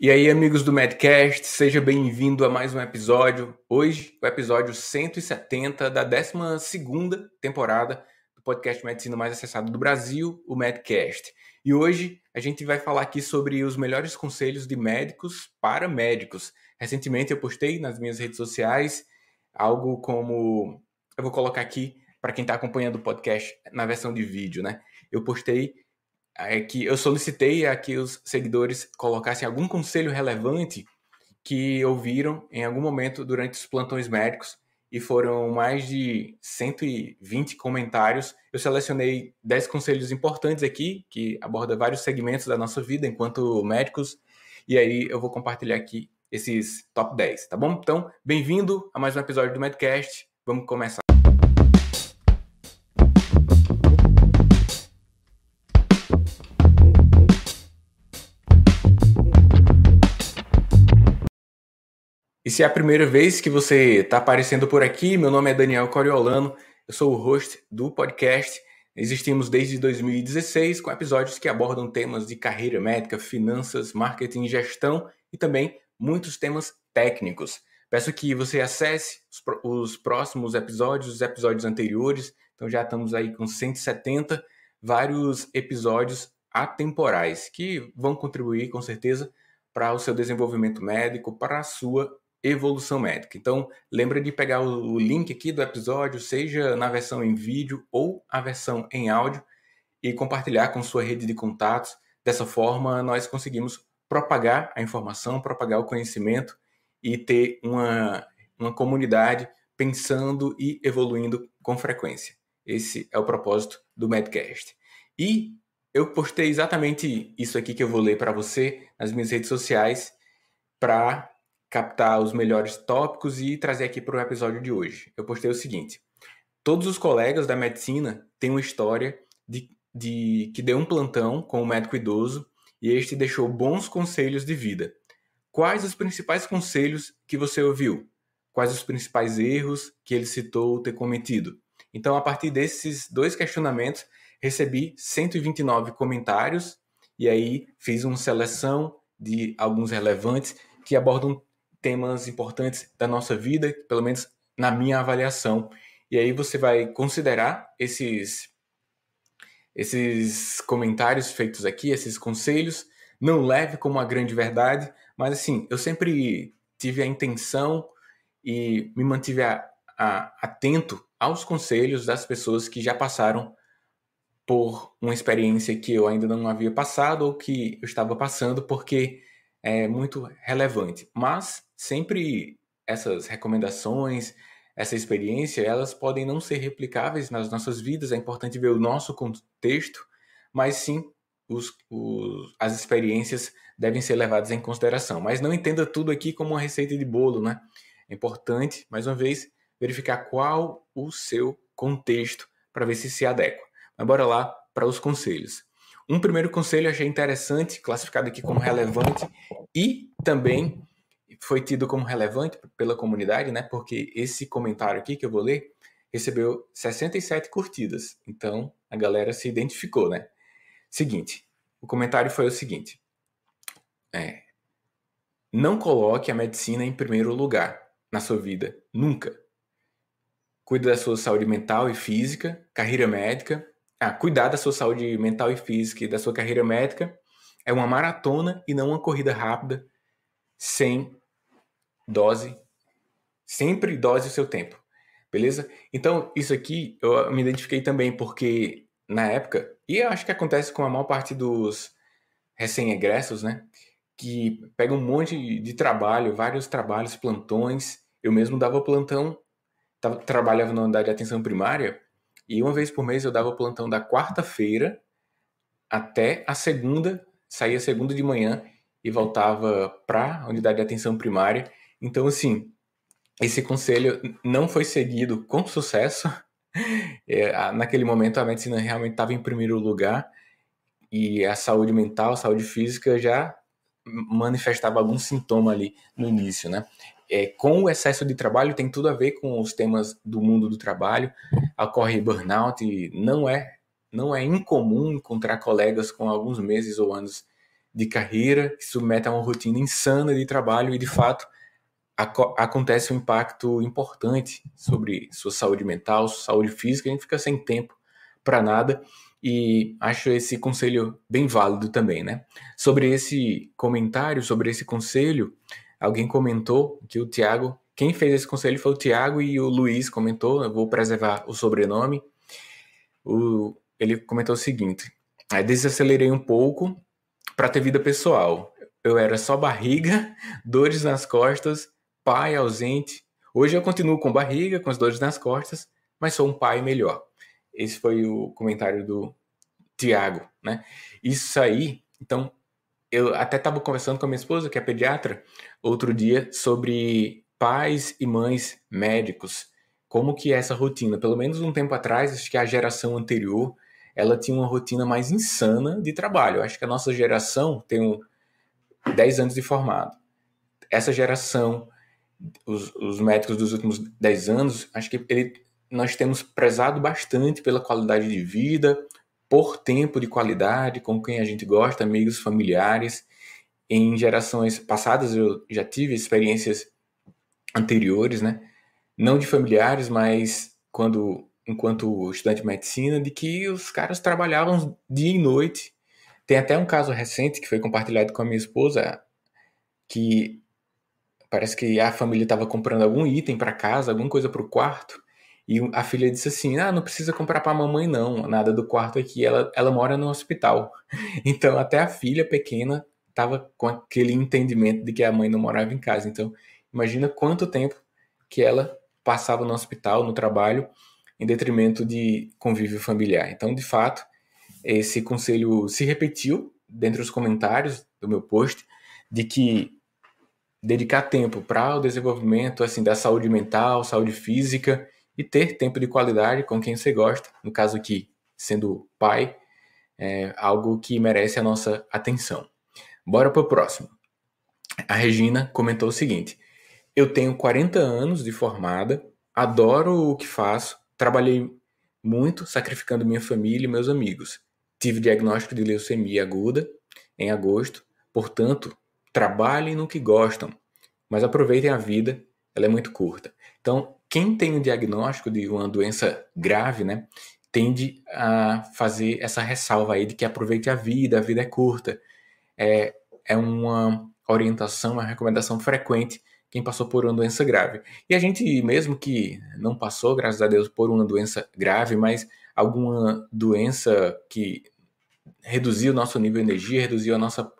E aí, amigos do Medcast, seja bem-vindo a mais um episódio. Hoje, o episódio 170 da 12 temporada do podcast Medicina mais acessado do Brasil, o Medcast. E hoje a gente vai falar aqui sobre os melhores conselhos de médicos para médicos. Recentemente eu postei nas minhas redes sociais algo como. Eu vou colocar aqui para quem está acompanhando o podcast na versão de vídeo, né? Eu postei é, que eu solicitei a que os seguidores colocassem algum conselho relevante que ouviram em algum momento durante os plantões médicos e foram mais de 120 comentários. Eu selecionei 10 conselhos importantes aqui, que abordam vários segmentos da nossa vida enquanto médicos, e aí eu vou compartilhar aqui esses top 10, tá bom? Então, bem-vindo a mais um episódio do Medcast. Vamos começar. Se é a primeira vez que você está aparecendo por aqui, meu nome é Daniel Coriolano, eu sou o host do podcast. Existimos desde 2016 com episódios que abordam temas de carreira médica, finanças, marketing e gestão e também muitos temas técnicos. Peço que você acesse os próximos episódios, os episódios anteriores. Então já estamos aí com 170, vários episódios atemporais que vão contribuir com certeza para o seu desenvolvimento médico, para a sua evolução médica. Então, lembra de pegar o link aqui do episódio, seja na versão em vídeo ou a versão em áudio, e compartilhar com sua rede de contatos. Dessa forma, nós conseguimos propagar a informação, propagar o conhecimento e ter uma, uma comunidade pensando e evoluindo com frequência. Esse é o propósito do Medcast. E eu postei exatamente isso aqui que eu vou ler para você nas minhas redes sociais para captar os melhores tópicos e trazer aqui para o episódio de hoje. Eu postei o seguinte: todos os colegas da medicina têm uma história de, de que deu um plantão com um médico idoso e este deixou bons conselhos de vida. Quais os principais conselhos que você ouviu? Quais os principais erros que ele citou ter cometido? Então, a partir desses dois questionamentos, recebi 129 comentários e aí fiz uma seleção de alguns relevantes que abordam temas importantes da nossa vida, pelo menos na minha avaliação. E aí você vai considerar esses esses comentários feitos aqui, esses conselhos, não leve como uma grande verdade, mas assim, eu sempre tive a intenção e me mantive a, a, atento aos conselhos das pessoas que já passaram por uma experiência que eu ainda não havia passado ou que eu estava passando, porque é muito relevante. Mas sempre essas recomendações, essa experiência, elas podem não ser replicáveis nas nossas vidas, é importante ver o nosso contexto, mas sim os, os, as experiências devem ser levadas em consideração. Mas não entenda tudo aqui como uma receita de bolo, né? É importante, mais uma vez, verificar qual o seu contexto para ver se se adequa. Mas bora lá para os conselhos. Um primeiro conselho achei interessante, classificado aqui como relevante e também foi tido como relevante pela comunidade, né? Porque esse comentário aqui que eu vou ler recebeu 67 curtidas. Então a galera se identificou, né? Seguinte, o comentário foi o seguinte: é, não coloque a medicina em primeiro lugar na sua vida, nunca. Cuide da sua saúde mental e física, carreira médica. Ah, cuidar da sua saúde mental e física e da sua carreira médica é uma maratona e não uma corrida rápida sem dose, sempre dose o seu tempo, beleza? Então, isso aqui eu me identifiquei também porque na época, e eu acho que acontece com a maior parte dos recém-egressos, né? Que pega um monte de trabalho, vários trabalhos, plantões. Eu mesmo dava plantão, trabalhava na unidade de atenção primária, e uma vez por mês eu dava plantão da quarta-feira até a segunda, saía segunda de manhã e voltava para a unidade de atenção primária. Então, assim, esse conselho não foi seguido com sucesso. É, naquele momento, a medicina realmente estava em primeiro lugar e a saúde mental, a saúde física já manifestava algum sintoma ali no início, né? É, com o excesso de trabalho tem tudo a ver com os temas do mundo do trabalho. Ocorre burnout não é não é incomum encontrar colegas com alguns meses ou anos de carreira, que submete a uma rotina insana de trabalho e, de fato, acontece um impacto importante sobre sua saúde mental, sua saúde física, a gente fica sem tempo para nada e acho esse conselho bem válido também, né? Sobre esse comentário, sobre esse conselho, alguém comentou que o Tiago, quem fez esse conselho foi o Tiago e o Luiz comentou, eu vou preservar o sobrenome. O, ele comentou o seguinte: desacelerei um pouco para ter vida pessoal. Eu era só barriga, dores nas costas pai ausente. Hoje eu continuo com barriga, com as dores nas costas, mas sou um pai melhor. Esse foi o comentário do Tiago, né? Isso aí, então, eu até estava conversando com a minha esposa, que é pediatra, outro dia, sobre pais e mães médicos. Como que é essa rotina? Pelo menos um tempo atrás, acho que a geração anterior, ela tinha uma rotina mais insana de trabalho. Acho que a nossa geração tem um 10 anos de formado. Essa geração os, os médicos dos últimos 10 anos, acho que ele, nós temos prezado bastante pela qualidade de vida, por tempo de qualidade, com quem a gente gosta, amigos, familiares. Em gerações passadas eu já tive experiências anteriores, né? Não de familiares, mas quando enquanto estudante de medicina, de que os caras trabalhavam dia e noite. Tem até um caso recente que foi compartilhado com a minha esposa, que Parece que a família estava comprando algum item para casa, alguma coisa para o quarto. E a filha disse assim: Ah, não precisa comprar para a mamãe, não, nada do quarto aqui. Ela, ela mora no hospital. Então, até a filha pequena estava com aquele entendimento de que a mãe não morava em casa. Então, imagina quanto tempo que ela passava no hospital, no trabalho, em detrimento de convívio familiar. Então, de fato, esse conselho se repetiu dentre os comentários do meu post de que dedicar tempo para o desenvolvimento assim da saúde mental, saúde física e ter tempo de qualidade com quem você gosta. No caso aqui, sendo pai, é algo que merece a nossa atenção. Bora para o próximo. A Regina comentou o seguinte: Eu tenho 40 anos de formada, adoro o que faço, trabalhei muito sacrificando minha família e meus amigos. Tive diagnóstico de leucemia aguda em agosto, portanto, trabalhem no que gostam, mas aproveitem a vida, ela é muito curta. Então, quem tem o diagnóstico de uma doença grave, né, tende a fazer essa ressalva aí de que aproveite a vida, a vida é curta. É, é uma orientação, uma recomendação frequente quem passou por uma doença grave. E a gente, mesmo que não passou, graças a Deus, por uma doença grave, mas alguma doença que reduziu o nosso nível de energia, reduziu a nossa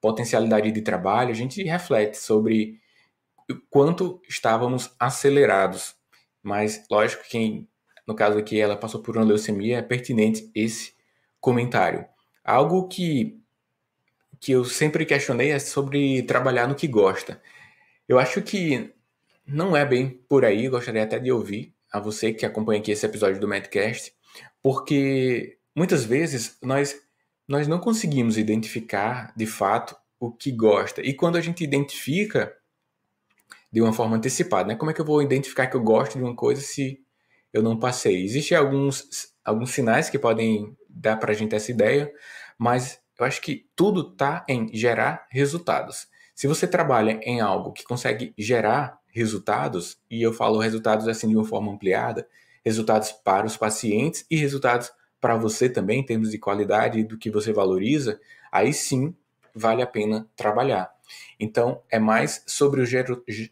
potencialidade de trabalho, a gente reflete sobre o quanto estávamos acelerados. Mas, lógico, quem, no caso aqui, ela passou por uma leucemia, é pertinente esse comentário. Algo que, que eu sempre questionei é sobre trabalhar no que gosta. Eu acho que não é bem por aí, gostaria até de ouvir a você que acompanha aqui esse episódio do Medcast, porque muitas vezes nós nós não conseguimos identificar de fato o que gosta. E quando a gente identifica de uma forma antecipada, né? Como é que eu vou identificar que eu gosto de uma coisa se eu não passei? Existem alguns, alguns sinais que podem dar para a gente essa ideia, mas eu acho que tudo está em gerar resultados. Se você trabalha em algo que consegue gerar resultados, e eu falo resultados assim de uma forma ampliada, resultados para os pacientes e resultados para você também, em termos de qualidade do que você valoriza, aí sim vale a pena trabalhar. Então, é mais sobre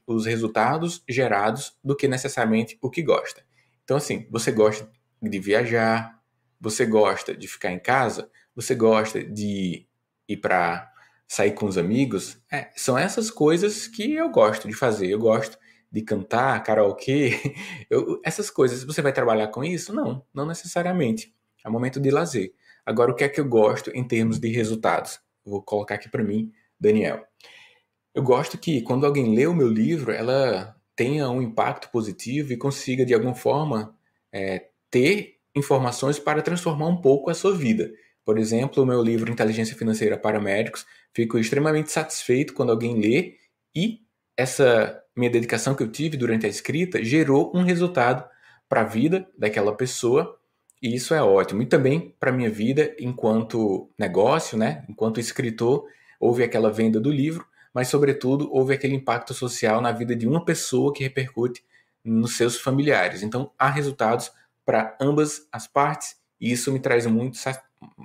os resultados gerados do que necessariamente o que gosta. Então, assim, você gosta de viajar, você gosta de ficar em casa, você gosta de ir para sair com os amigos. É, são essas coisas que eu gosto de fazer. Eu gosto de cantar, karaokê, eu, essas coisas. Você vai trabalhar com isso? Não, não necessariamente. É um momento de lazer. Agora, o que é que eu gosto em termos de resultados? Vou colocar aqui para mim, Daniel. Eu gosto que quando alguém lê o meu livro, ela tenha um impacto positivo e consiga, de alguma forma, é, ter informações para transformar um pouco a sua vida. Por exemplo, o meu livro Inteligência Financeira para Médicos, fico extremamente satisfeito quando alguém lê e essa minha dedicação que eu tive durante a escrita gerou um resultado para a vida daquela pessoa e isso é ótimo. E também para minha vida enquanto negócio, né? Enquanto escritor, houve aquela venda do livro, mas, sobretudo, houve aquele impacto social na vida de uma pessoa que repercute nos seus familiares. Então, há resultados para ambas as partes e isso me traz muito,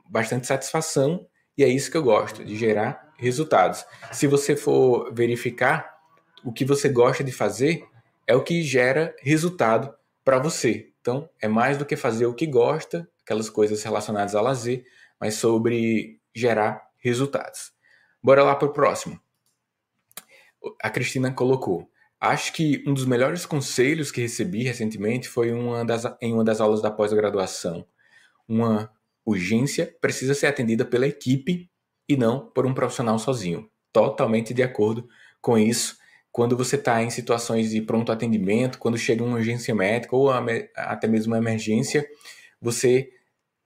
bastante satisfação e é isso que eu gosto, de gerar resultados. Se você for verificar, o que você gosta de fazer é o que gera resultado para você. Então, é mais do que fazer o que gosta, aquelas coisas relacionadas a lazer, mas sobre gerar resultados. Bora lá para o próximo. A Cristina colocou. Acho que um dos melhores conselhos que recebi recentemente foi uma das, em uma das aulas da pós-graduação. Uma urgência precisa ser atendida pela equipe e não por um profissional sozinho. Totalmente de acordo com isso quando você está em situações de pronto atendimento, quando chega uma urgência médica ou até mesmo uma emergência, você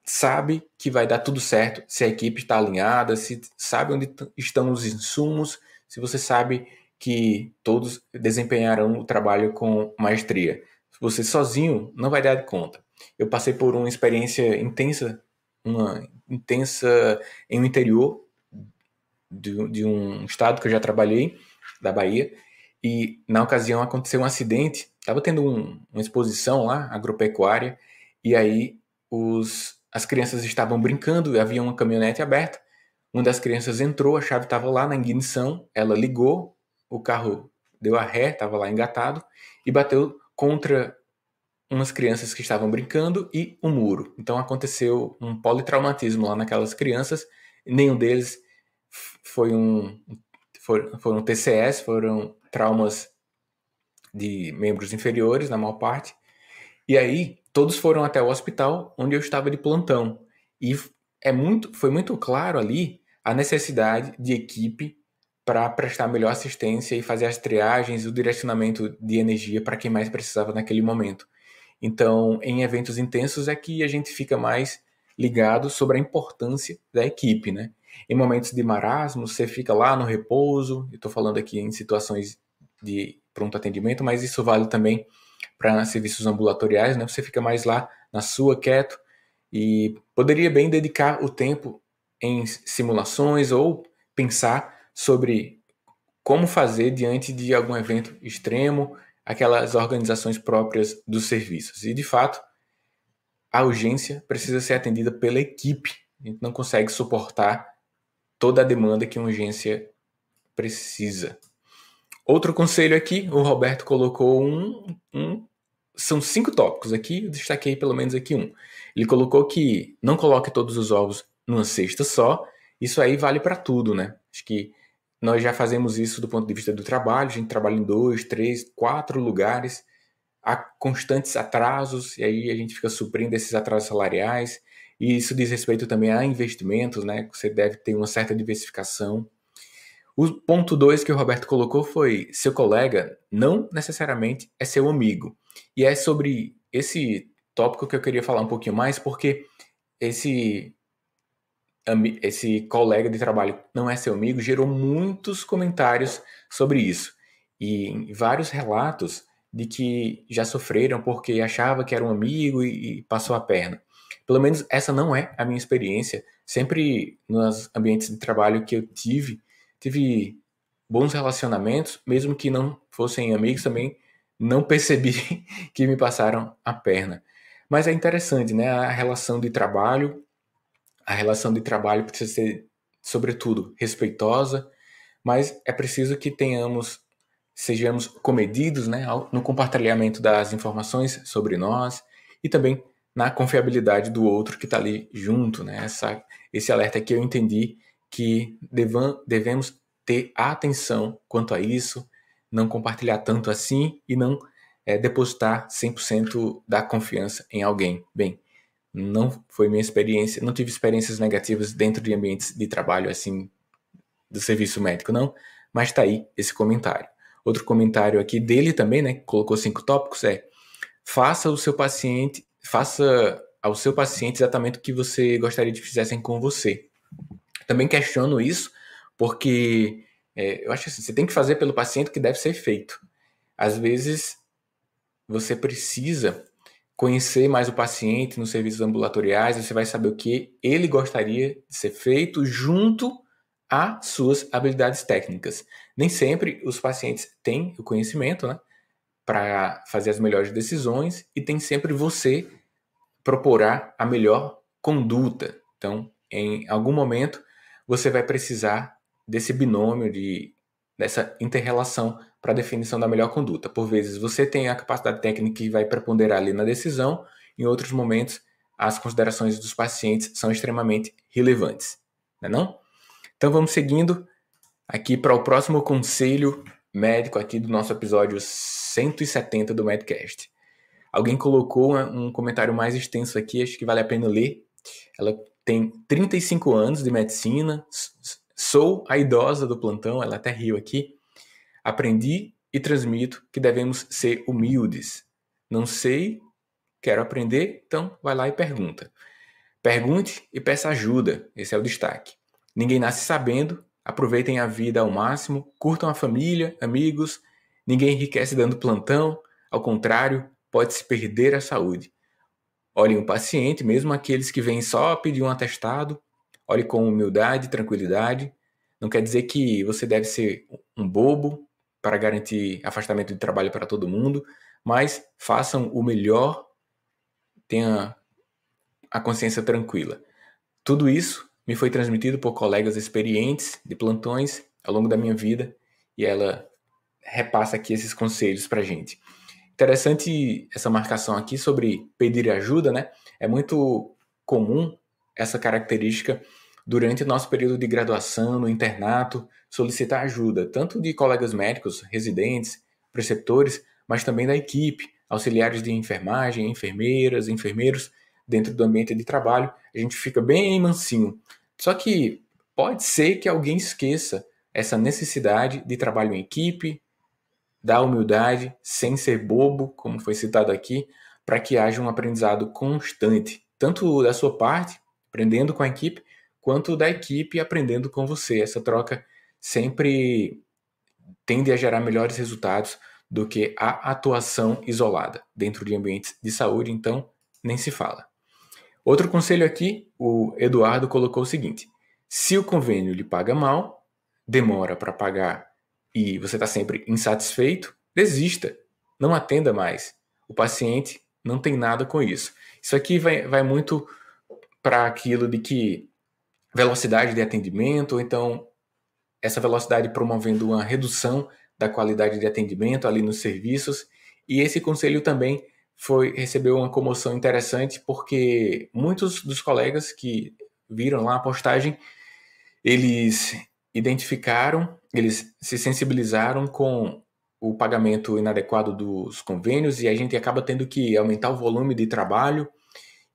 sabe que vai dar tudo certo se a equipe está alinhada, se sabe onde estão os insumos, se você sabe que todos desempenharão o trabalho com maestria. Você sozinho não vai dar conta. Eu passei por uma experiência intensa, uma intensa em um interior de, de um estado que eu já trabalhei, da Bahia, e na ocasião aconteceu um acidente, estava tendo um, uma exposição lá, agropecuária, e aí os, as crianças estavam brincando, havia uma caminhonete aberta, uma das crianças entrou, a chave estava lá na ignição, ela ligou, o carro deu a ré, estava lá engatado, e bateu contra umas crianças que estavam brincando e um muro. Então aconteceu um politraumatismo lá naquelas crianças, nenhum deles foi um foram, TCS, foram traumas de membros inferiores, na maior parte. E aí, todos foram até o hospital onde eu estava de plantão. E é muito, foi muito claro ali a necessidade de equipe para prestar melhor assistência e fazer as triagens, o direcionamento de energia para quem mais precisava naquele momento. Então, em eventos intensos é que a gente fica mais ligado sobre a importância da equipe, né? Em momentos de marasmo, você fica lá no repouso. Estou falando aqui em situações de pronto atendimento, mas isso vale também para serviços ambulatoriais, né? Você fica mais lá na sua, quieto, e poderia bem dedicar o tempo em simulações ou pensar sobre como fazer diante de algum evento extremo, aquelas organizações próprias dos serviços. E de fato, a urgência precisa ser atendida pela equipe. A gente não consegue suportar toda a demanda que uma urgência precisa. Outro conselho aqui, o Roberto colocou um, um, São cinco tópicos aqui, eu destaquei pelo menos aqui um. Ele colocou que não coloque todos os ovos numa cesta só. Isso aí vale para tudo, né? Acho que nós já fazemos isso do ponto de vista do trabalho, a gente trabalha em dois, três, quatro lugares, há constantes atrasos, e aí a gente fica suprindo esses atrasos salariais. E isso diz respeito também a investimentos, né? Você deve ter uma certa diversificação. O ponto 2 que o Roberto colocou foi: seu colega não necessariamente é seu amigo. E é sobre esse tópico que eu queria falar um pouquinho mais, porque esse esse colega de trabalho não é seu amigo gerou muitos comentários sobre isso e vários relatos de que já sofreram porque achava que era um amigo e, e passou a perna. Pelo menos essa não é a minha experiência. Sempre nos ambientes de trabalho que eu tive, tive bons relacionamentos, mesmo que não fossem amigos também, não percebi que me passaram a perna. Mas é interessante, né? A relação de trabalho, a relação de trabalho precisa ser, sobretudo, respeitosa, mas é preciso que tenhamos, sejamos comedidos, né, no compartilhamento das informações sobre nós e também na confiabilidade do outro que está ali junto, né? Essa, esse alerta aqui eu entendi que devam, devemos ter atenção quanto a isso, não compartilhar tanto assim e não é, depositar 100% da confiança em alguém. Bem, não foi minha experiência, não tive experiências negativas dentro de ambientes de trabalho assim do serviço médico, não, mas está aí esse comentário. Outro comentário aqui dele também, né, colocou cinco tópicos, é faça o seu paciente faça ao seu paciente exatamente o que você gostaria de fizessem com você. Também questiono isso, porque é, eu acho assim, você tem que fazer pelo paciente o que deve ser feito. Às vezes, você precisa conhecer mais o paciente nos serviços ambulatoriais, você vai saber o que ele gostaria de ser feito junto às suas habilidades técnicas. Nem sempre os pacientes têm o conhecimento né, para fazer as melhores decisões e tem sempre você proporá a melhor conduta. Então, em algum momento, você vai precisar desse binômio de dessa interrelação para a definição da melhor conduta. Por vezes você tem a capacidade técnica que vai preponderar ali na decisão, em outros momentos as considerações dos pacientes são extremamente relevantes, não é não? Então vamos seguindo aqui para o próximo conselho médico aqui do nosso episódio 170 do Medcast. Alguém colocou um comentário mais extenso aqui, acho que vale a pena ler. Ela tem 35 anos de medicina, sou a idosa do plantão, ela até riu aqui. Aprendi e transmito que devemos ser humildes. Não sei Quero aprender? Então vai lá e pergunta. Pergunte e peça ajuda. Esse é o destaque. Ninguém nasce sabendo. Aproveitem a vida ao máximo. Curtam a família, amigos. Ninguém enriquece dando plantão. Ao contrário, pode se perder a saúde. Olhem o paciente, mesmo aqueles que vêm só pedir um atestado. Olhe com humildade tranquilidade. Não quer dizer que você deve ser um bobo para garantir afastamento de trabalho para todo mundo, mas façam o melhor tenha a consciência tranquila. Tudo isso me foi transmitido por colegas experientes de plantões ao longo da minha vida e ela repassa aqui esses conselhos para gente. Interessante essa marcação aqui sobre pedir ajuda, né? É muito comum essa característica durante nosso período de graduação, no internato, solicitar ajuda, tanto de colegas médicos, residentes, preceptores, mas também da equipe, auxiliares de enfermagem, enfermeiras, enfermeiros dentro do ambiente de trabalho, a gente fica bem mansinho. Só que pode ser que alguém esqueça essa necessidade de trabalho em equipe, da humildade, sem ser bobo, como foi citado aqui, para que haja um aprendizado constante, tanto da sua parte, aprendendo com a equipe, quanto da equipe aprendendo com você. Essa troca sempre tende a gerar melhores resultados do que a atuação isolada dentro de ambientes de saúde, então nem se fala. Outro conselho aqui, o Eduardo colocou o seguinte: se o convênio lhe paga mal, demora para pagar e você está sempre insatisfeito, desista, não atenda mais. O paciente não tem nada com isso. Isso aqui vai, vai muito para aquilo de que velocidade de atendimento, ou então essa velocidade promovendo uma redução da qualidade de atendimento ali nos serviços. E esse conselho também foi recebeu uma comoção interessante porque muitos dos colegas que viram lá a postagem, eles identificaram, eles se sensibilizaram com o pagamento inadequado dos convênios e a gente acaba tendo que aumentar o volume de trabalho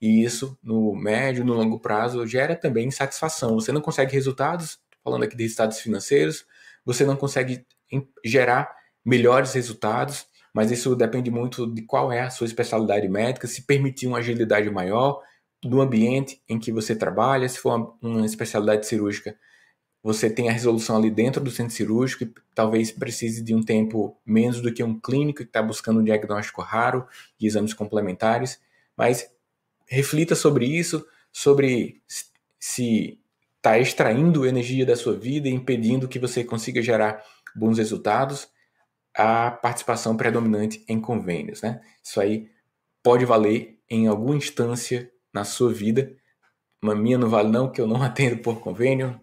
e isso no médio, no longo prazo gera também insatisfação. Você não consegue resultados, falando aqui de resultados financeiros, você não consegue gerar melhores resultados, mas isso depende muito de qual é a sua especialidade médica, se permitir uma agilidade maior do ambiente em que você trabalha, se for uma, uma especialidade cirúrgica, você tem a resolução ali dentro do centro cirúrgico e talvez precise de um tempo menos do que um clínico que está buscando um diagnóstico raro e exames complementares, mas reflita sobre isso, sobre se está extraindo energia da sua vida impedindo que você consiga gerar bons resultados, a participação predominante em convênios. Né? Isso aí pode valer em alguma instância na sua vida. Uma minha não vale não, que eu não atendo por convênio.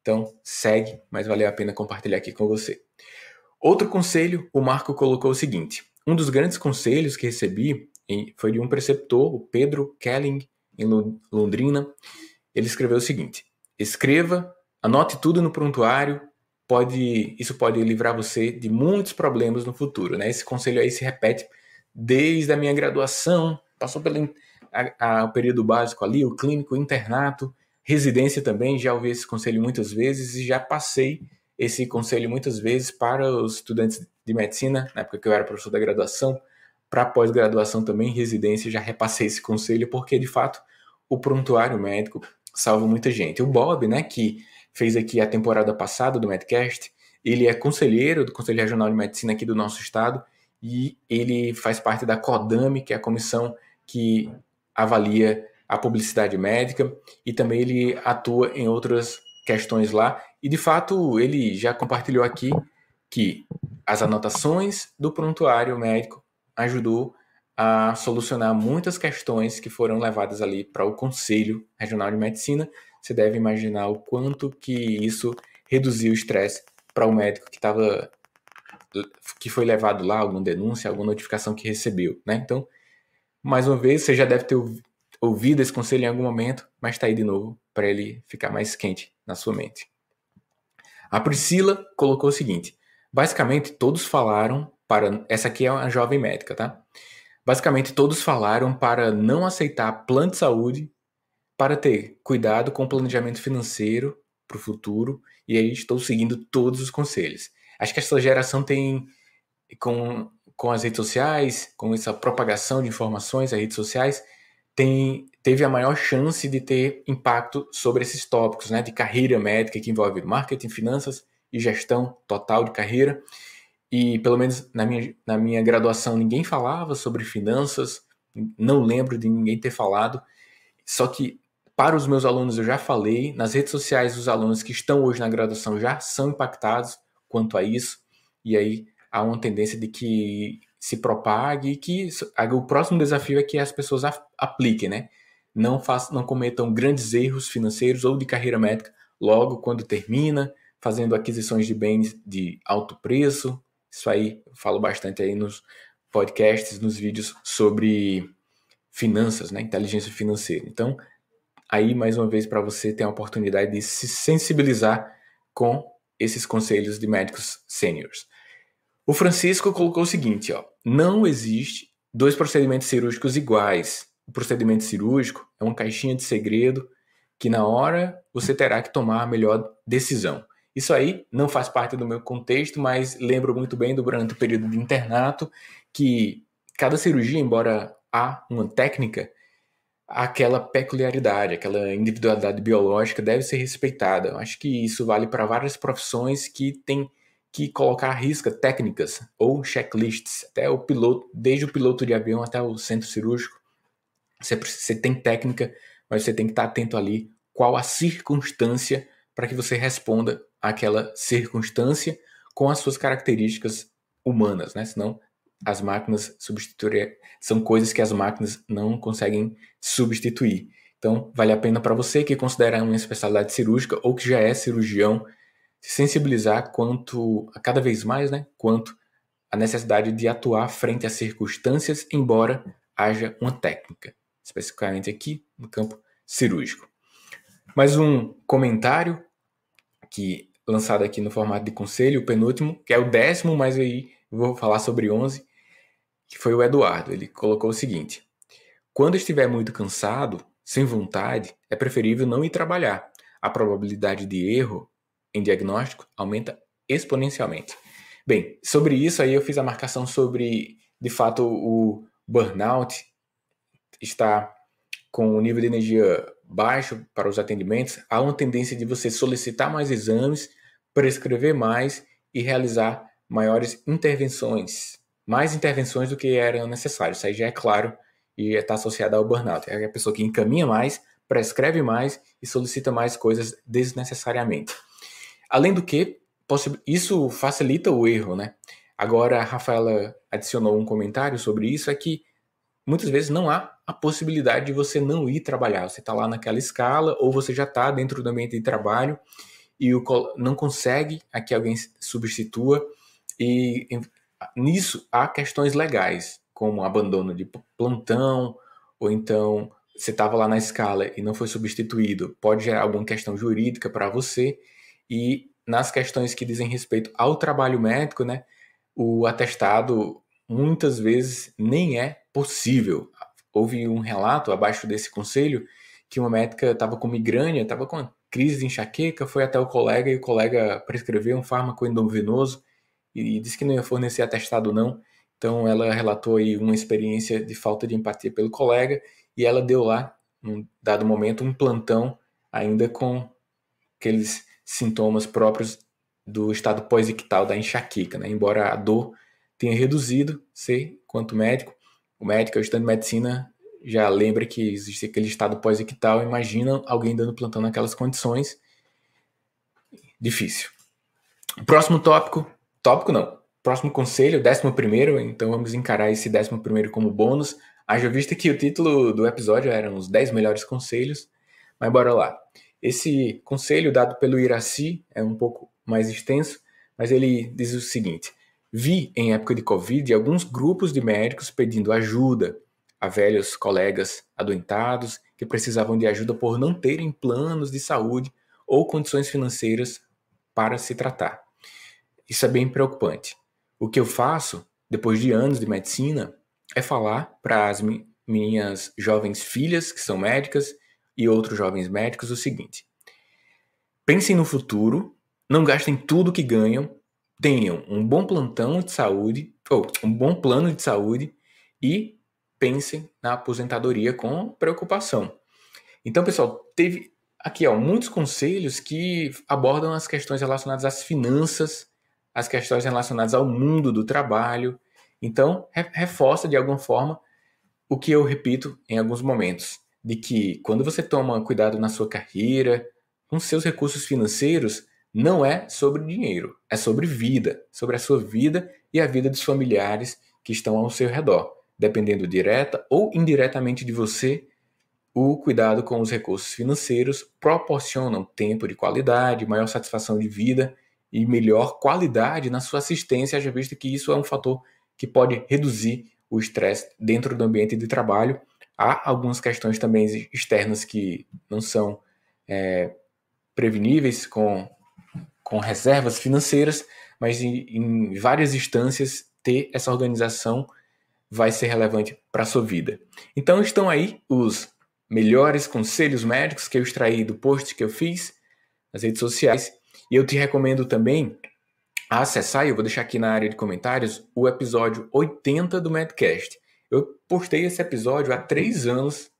Então segue, mas valeu a pena compartilhar aqui com você. Outro conselho, o Marco colocou o seguinte: um dos grandes conselhos que recebi foi de um preceptor, o Pedro Kelling, em Londrina. Ele escreveu o seguinte: escreva, anote tudo no prontuário pode, isso pode livrar você de muitos problemas no futuro. Né? Esse conselho aí se repete desde a minha graduação, passou pelo a, a, período básico ali, o clínico, o internato, residência também, já ouvi esse conselho muitas vezes e já passei esse conselho muitas vezes para os estudantes de medicina, na época que eu era professor da graduação, para pós-graduação também, residência, já repassei esse conselho, porque de fato o prontuário médico salva muita gente. O Bob, né, que fez aqui a temporada passada do Medcast. Ele é conselheiro do Conselho Regional de Medicina aqui do nosso estado e ele faz parte da CODAME, que é a comissão que avalia a publicidade médica, e também ele atua em outras questões lá, e de fato ele já compartilhou aqui que as anotações do prontuário médico ajudou a solucionar muitas questões que foram levadas ali para o Conselho Regional de Medicina. Você deve imaginar o quanto que isso reduziu o estresse para o médico que estava que foi levado lá, alguma denúncia, alguma notificação que recebeu, né? Então, mais uma vez, você já deve ter ouvido esse conselho em algum momento, mas está aí de novo para ele ficar mais quente na sua mente. A Priscila colocou o seguinte: basicamente todos falaram para essa aqui é uma jovem médica, tá? Basicamente todos falaram para não aceitar plano de saúde, para ter cuidado com o planejamento financeiro para o futuro, e aí estou seguindo todos os conselhos. Acho que essa geração tem com com as redes sociais, com essa propagação de informações, as redes sociais, tem, teve a maior chance de ter impacto sobre esses tópicos, né, de carreira médica que envolve marketing, finanças e gestão total de carreira. E pelo menos na minha, na minha graduação ninguém falava sobre finanças, não lembro de ninguém ter falado. Só que para os meus alunos eu já falei, nas redes sociais os alunos que estão hoje na graduação já são impactados quanto a isso. E aí há uma tendência de que se propague e que o próximo desafio é que as pessoas apliquem, né? Não, façam, não cometam grandes erros financeiros ou de carreira médica logo quando termina, fazendo aquisições de bens de alto preço. Isso aí eu falo bastante aí nos podcasts, nos vídeos sobre finanças, né? Inteligência financeira. Então, aí mais uma vez para você ter a oportunidade de se sensibilizar com esses conselhos de médicos sêniores. O Francisco colocou o seguinte, ó: não existe dois procedimentos cirúrgicos iguais. O procedimento cirúrgico é uma caixinha de segredo que na hora você terá que tomar a melhor decisão. Isso aí não faz parte do meu contexto, mas lembro muito bem durante o período de internato que cada cirurgia, embora há uma técnica, aquela peculiaridade, aquela individualidade biológica deve ser respeitada. Eu acho que isso vale para várias profissões que têm que colocar à risca técnicas ou checklists, até o piloto, desde o piloto de avião até o centro cirúrgico. Você, você tem técnica, mas você tem que estar atento ali qual a circunstância para que você responda àquela circunstância com as suas características humanas, né? Senão as máquinas substituir são coisas que as máquinas não conseguem substituir. Então, vale a pena para você que considera uma especialidade cirúrgica ou que já é cirurgião se sensibilizar quanto a cada vez mais, né, quanto a necessidade de atuar frente às circunstâncias, embora haja uma técnica, especificamente aqui no campo cirúrgico. Mais um comentário que lançado aqui no formato de conselho, o penúltimo, que é o décimo, mas aí vou falar sobre 11, que foi o Eduardo. Ele colocou o seguinte: Quando estiver muito cansado, sem vontade, é preferível não ir trabalhar. A probabilidade de erro em diagnóstico aumenta exponencialmente. Bem, sobre isso aí eu fiz a marcação sobre, de fato, o burnout está com o nível de energia baixo para os atendimentos, há uma tendência de você solicitar mais exames, prescrever mais e realizar maiores intervenções, mais intervenções do que eram necessárias. Isso aí já é claro e está associado ao burnout. É a pessoa que encaminha mais, prescreve mais e solicita mais coisas desnecessariamente. Além do que, isso facilita o erro, né? Agora, a Rafaela adicionou um comentário sobre isso, é que muitas vezes não há a possibilidade de você não ir trabalhar. Você está lá naquela escala, ou você já está dentro do ambiente de trabalho e não consegue a que alguém substitua. E nisso há questões legais, como abandono de plantão, ou então você estava lá na escala e não foi substituído. Pode gerar alguma questão jurídica para você. E nas questões que dizem respeito ao trabalho médico, né, o atestado muitas vezes nem é possível. Houve um relato abaixo desse conselho que uma médica estava com migrânia, estava com uma crise de enxaqueca, foi até o colega e o colega prescreveu um fármaco endovenoso e disse que não ia fornecer atestado não. Então ela relatou aí uma experiência de falta de empatia pelo colega e ela deu lá, num dado momento, um plantão ainda com aqueles sintomas próprios do estado pós-ictal da enxaqueca, né? Embora a dor tenha reduzido, sei, quanto médico, o médico, de medicina, já lembra que existe aquele estado pós-ictal, imagina alguém dando plantão naquelas condições. difícil. Próximo tópico, tópico não, próximo conselho, décimo primeiro, então vamos encarar esse décimo primeiro como bônus. Haja vista que o título do episódio eram os 10 melhores conselhos, mas bora lá. Esse conselho dado pelo Iraci é um pouco mais extenso, mas ele diz o seguinte: Vi em época de Covid alguns grupos de médicos pedindo ajuda a velhos colegas adoentados que precisavam de ajuda por não terem planos de saúde ou condições financeiras para se tratar. Isso é bem preocupante. O que eu faço, depois de anos de medicina, é falar para as minhas jovens filhas, que são médicas, e outros jovens médicos o seguinte: pensem no futuro, não gastem tudo que ganham, tenham um bom plantão de saúde, ou um bom plano de saúde e pensem na aposentadoria com preocupação. Então, pessoal, teve aqui ó, muitos conselhos que abordam as questões relacionadas às finanças, as questões relacionadas ao mundo do trabalho. Então, reforça de alguma forma o que eu repito em alguns momentos, de que quando você toma cuidado na sua carreira, com seus recursos financeiros, não é sobre dinheiro, é sobre vida, sobre a sua vida e a vida dos familiares que estão ao seu redor, dependendo direta ou indiretamente de você. O cuidado com os recursos financeiros proporciona tempo de qualidade, maior satisfação de vida e melhor qualidade na sua assistência, haja vista que isso é um fator que pode reduzir o estresse dentro do ambiente de trabalho. Há algumas questões também externas que não são é, preveníveis com com reservas financeiras, mas em, em várias instâncias ter essa organização vai ser relevante para a sua vida. Então estão aí os melhores conselhos médicos que eu extraí do post que eu fiz nas redes sociais. E eu te recomendo também acessar, eu vou deixar aqui na área de comentários, o episódio 80 do Medcast. Eu postei esse episódio há três anos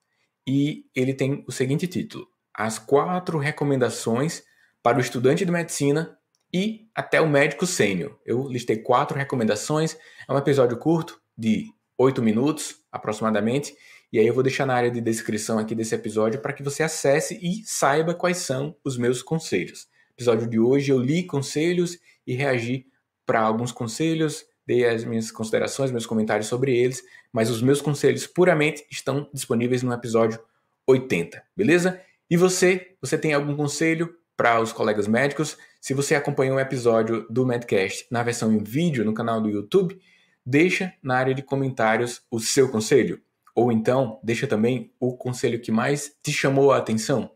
e ele tem o seguinte título: As quatro recomendações para o estudante de medicina e até o médico sênior. Eu listei quatro recomendações. É um episódio curto, de oito minutos aproximadamente. E aí eu vou deixar na área de descrição aqui desse episódio para que você acesse e saiba quais são os meus conselhos. No episódio de hoje eu li conselhos e reagi para alguns conselhos, dei as minhas considerações, meus comentários sobre eles, mas os meus conselhos puramente estão disponíveis no episódio 80, beleza? E você, você tem algum conselho para os colegas médicos. Se você acompanhou um episódio do Medcast na versão em vídeo no canal do YouTube, deixa na área de comentários o seu conselho. Ou então, deixa também o conselho que mais te chamou a atenção.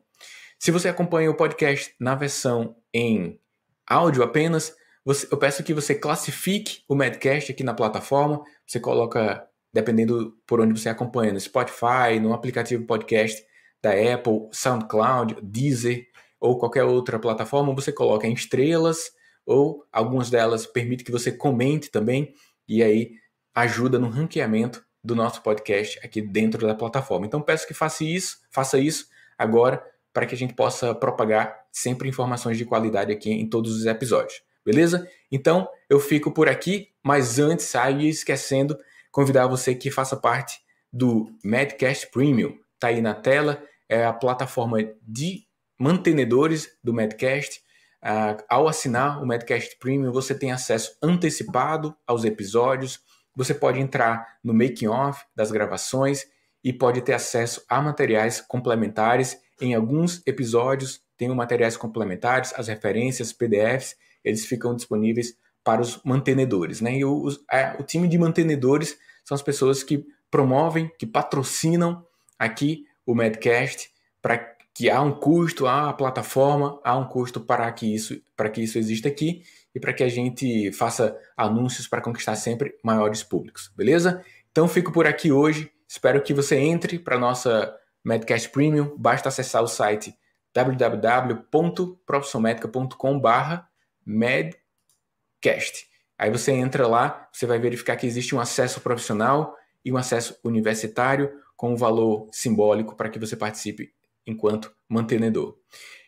Se você acompanha o podcast na versão em áudio apenas, você, eu peço que você classifique o Medcast aqui na plataforma. Você coloca, dependendo por onde você acompanha, no Spotify, no aplicativo podcast da Apple, SoundCloud, Deezer, ou qualquer outra plataforma, você coloca em estrelas, ou algumas delas permitem que você comente também, e aí ajuda no ranqueamento do nosso podcast aqui dentro da plataforma. Então peço que faça isso, faça isso agora para que a gente possa propagar sempre informações de qualidade aqui em todos os episódios. Beleza? Então eu fico por aqui, mas antes saia esquecendo convidar você que faça parte do Medcast Premium. Tá aí na tela, é a plataforma de mantenedores do Medcast. Uh, ao assinar o Medcast Premium, você tem acesso antecipado aos episódios, você pode entrar no making off das gravações e pode ter acesso a materiais complementares. Em alguns episódios tem materiais complementares, as referências, PDFs, eles ficam disponíveis para os mantenedores. Né? E o, é, o time de mantenedores são as pessoas que promovem, que patrocinam aqui o Medcast para que há um custo, há a plataforma, há um custo para que isso, para que isso exista aqui e para que a gente faça anúncios para conquistar sempre maiores públicos, beleza? Então fico por aqui hoje. Espero que você entre para nossa Medcast Premium. Basta acessar o site www.profissionalmedica.com/medcast. Aí você entra lá, você vai verificar que existe um acesso profissional e um acesso universitário com um valor simbólico para que você participe enquanto mantenedor.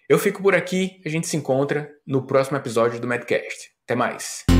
Eu fico por aqui, a gente se encontra no próximo episódio do Medcast. Até mais!